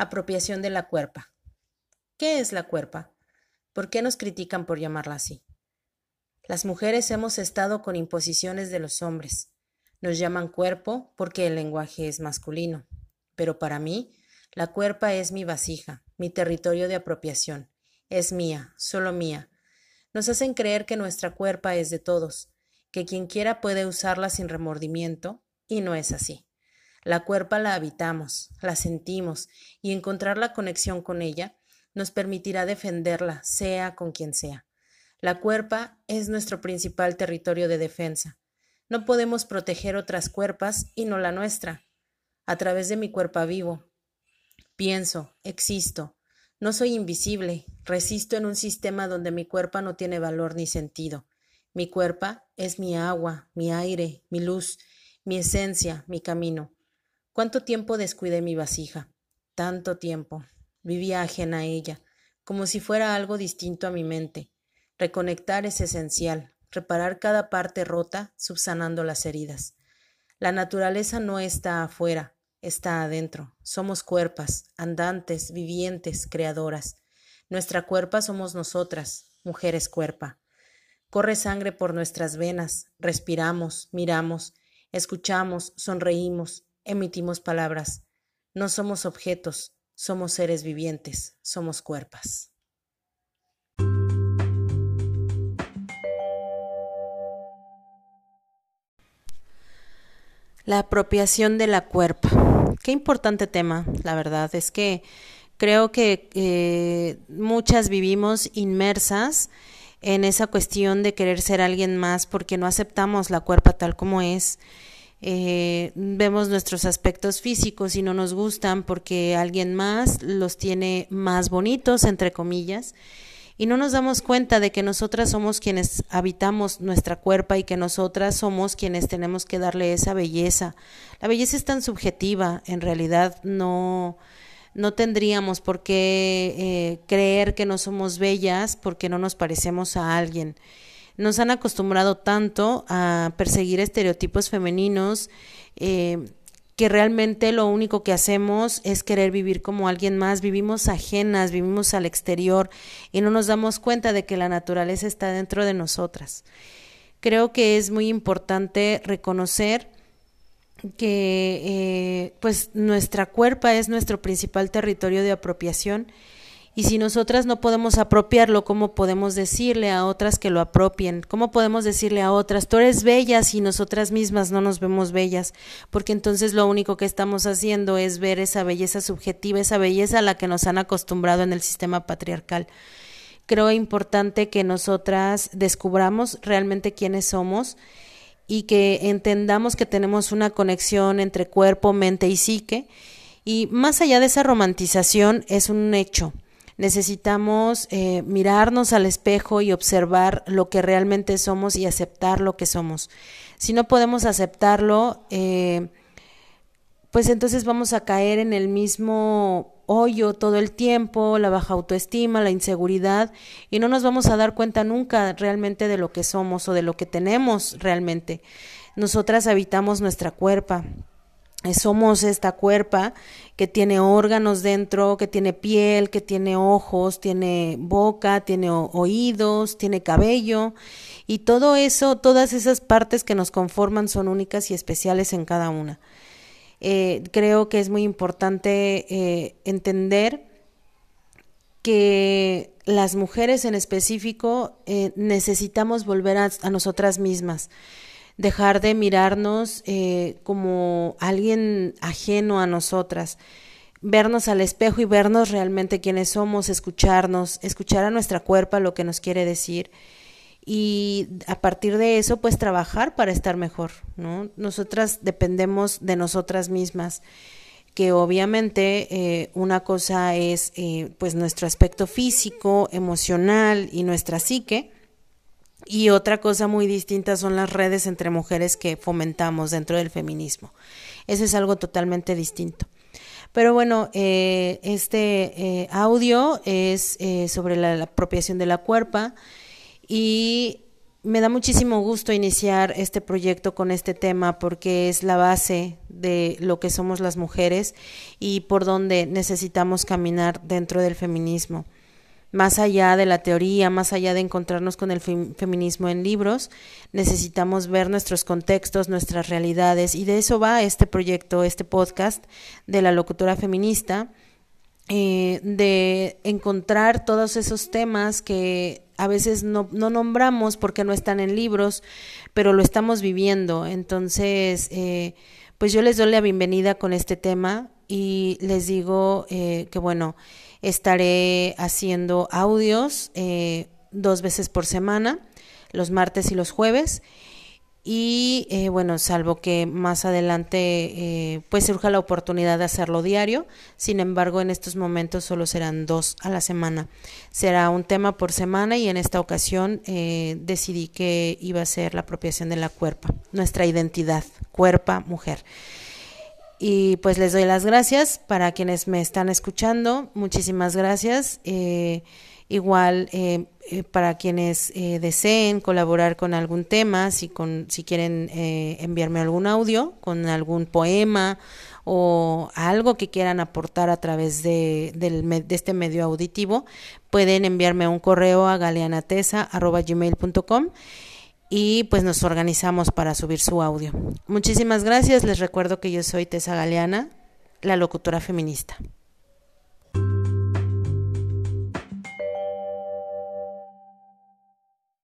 Apropiación de la cuerpa. ¿Qué es la cuerpa? ¿Por qué nos critican por llamarla así? Las mujeres hemos estado con imposiciones de los hombres. Nos llaman cuerpo porque el lenguaje es masculino. Pero para mí, la cuerpa es mi vasija, mi territorio de apropiación. Es mía, solo mía. Nos hacen creer que nuestra cuerpa es de todos, que quien quiera puede usarla sin remordimiento, y no es así. La cuerpa la habitamos, la sentimos, y encontrar la conexión con ella nos permitirá defenderla, sea con quien sea. La cuerpa es nuestro principal territorio de defensa. No podemos proteger otras cuerpas y no la nuestra. A través de mi cuerpo vivo. Pienso, existo. No soy invisible, resisto en un sistema donde mi cuerpo no tiene valor ni sentido. Mi cuerpo es mi agua, mi aire, mi luz, mi esencia, mi camino. ¿Cuánto tiempo descuidé mi vasija? Tanto tiempo. Vivía ajena a ella, como si fuera algo distinto a mi mente. Reconectar es esencial, reparar cada parte rota, subsanando las heridas. La naturaleza no está afuera, está adentro. Somos cuerpas, andantes, vivientes, creadoras. Nuestra cuerpa somos nosotras, mujeres cuerpa. Corre sangre por nuestras venas, respiramos, miramos, escuchamos, sonreímos, emitimos palabras. No somos objetos, somos seres vivientes, somos cuerpas. La apropiación de la cuerpa. Qué importante tema, la verdad. Es que creo que eh, muchas vivimos inmersas en esa cuestión de querer ser alguien más porque no aceptamos la cuerpa tal como es eh, vemos nuestros aspectos físicos y no nos gustan porque alguien más los tiene más bonitos, entre comillas, y no nos damos cuenta de que nosotras somos quienes habitamos nuestra cuerpo y que nosotras somos quienes tenemos que darle esa belleza. La belleza es tan subjetiva, en realidad no, no tendríamos por qué eh, creer que no somos bellas porque no nos parecemos a alguien. Nos han acostumbrado tanto a perseguir estereotipos femeninos eh, que realmente lo único que hacemos es querer vivir como alguien más, vivimos ajenas, vivimos al exterior y no nos damos cuenta de que la naturaleza está dentro de nosotras. Creo que es muy importante reconocer que eh, pues nuestra cuerpa es nuestro principal territorio de apropiación y si nosotras no podemos apropiarlo, ¿cómo podemos decirle a otras que lo apropien? ¿Cómo podemos decirle a otras, tú eres bella si nosotras mismas no nos vemos bellas? Porque entonces lo único que estamos haciendo es ver esa belleza subjetiva, esa belleza a la que nos han acostumbrado en el sistema patriarcal. Creo importante que nosotras descubramos realmente quiénes somos y que entendamos que tenemos una conexión entre cuerpo, mente y psique. Y más allá de esa romantización, es un hecho necesitamos eh, mirarnos al espejo y observar lo que realmente somos y aceptar lo que somos. Si no podemos aceptarlo, eh, pues entonces vamos a caer en el mismo hoyo todo el tiempo, la baja autoestima, la inseguridad, y no nos vamos a dar cuenta nunca realmente de lo que somos o de lo que tenemos realmente. Nosotras habitamos nuestra cuerpa, somos esta cuerpa que tiene órganos dentro, que tiene piel, que tiene ojos, tiene boca, tiene oídos, tiene cabello y todo eso, todas esas partes que nos conforman son únicas y especiales en cada una. Eh, creo que es muy importante eh, entender que las mujeres en específico eh, necesitamos volver a nosotras mismas dejar de mirarnos eh, como alguien ajeno a nosotras, vernos al espejo y vernos realmente quiénes somos, escucharnos, escuchar a nuestra cuerpo lo que nos quiere decir y a partir de eso pues trabajar para estar mejor, ¿no? Nosotras dependemos de nosotras mismas que obviamente eh, una cosa es eh, pues nuestro aspecto físico, emocional y nuestra psique, y otra cosa muy distinta son las redes entre mujeres que fomentamos dentro del feminismo. Eso es algo totalmente distinto. Pero bueno, eh, este eh, audio es eh, sobre la, apropiación de la cuerpa y me da muchísimo gusto iniciar este proyecto con este tema porque es la base de lo que somos las mujeres y por donde necesitamos caminar dentro del feminismo. Más allá de la teoría, más allá de encontrarnos con el feminismo en libros, necesitamos ver nuestros contextos, nuestras realidades y de eso va este proyecto, este podcast de la locutora feminista, eh, de encontrar todos esos temas que a veces no, no, nombramos porque no están en libros, pero lo estamos viviendo. Entonces, eh, pues yo les doy la bienvenida con este tema y les digo eh, que bueno, estaré haciendo audios eh, dos veces por semana, los martes y los jueves y eh, bueno, salvo que más adelante eh, pues surja la oportunidad de hacerlo diario, sin embargo en estos momentos solo serán dos a la semana. Será un tema por semana y en esta ocasión eh, decidí que iba a ser la apropiación de la cuerpa, nuestra identidad, cuerpa, mujer. Y pues les doy las gracias para quienes me están escuchando, muchísimas gracias. Eh, Igual eh, eh, para quienes eh, deseen colaborar con algún tema, si, con, si quieren enviarme algún audio con algún poema o algo que quieran aportar a través de, de este medio auditivo, pueden enviarme un correo a galeanatesa.gmail.com y pues nos organizamos para subir su audio. Muchísimas gracias, les recuerdo que yo soy Tessa Galeana, la locutora feminista.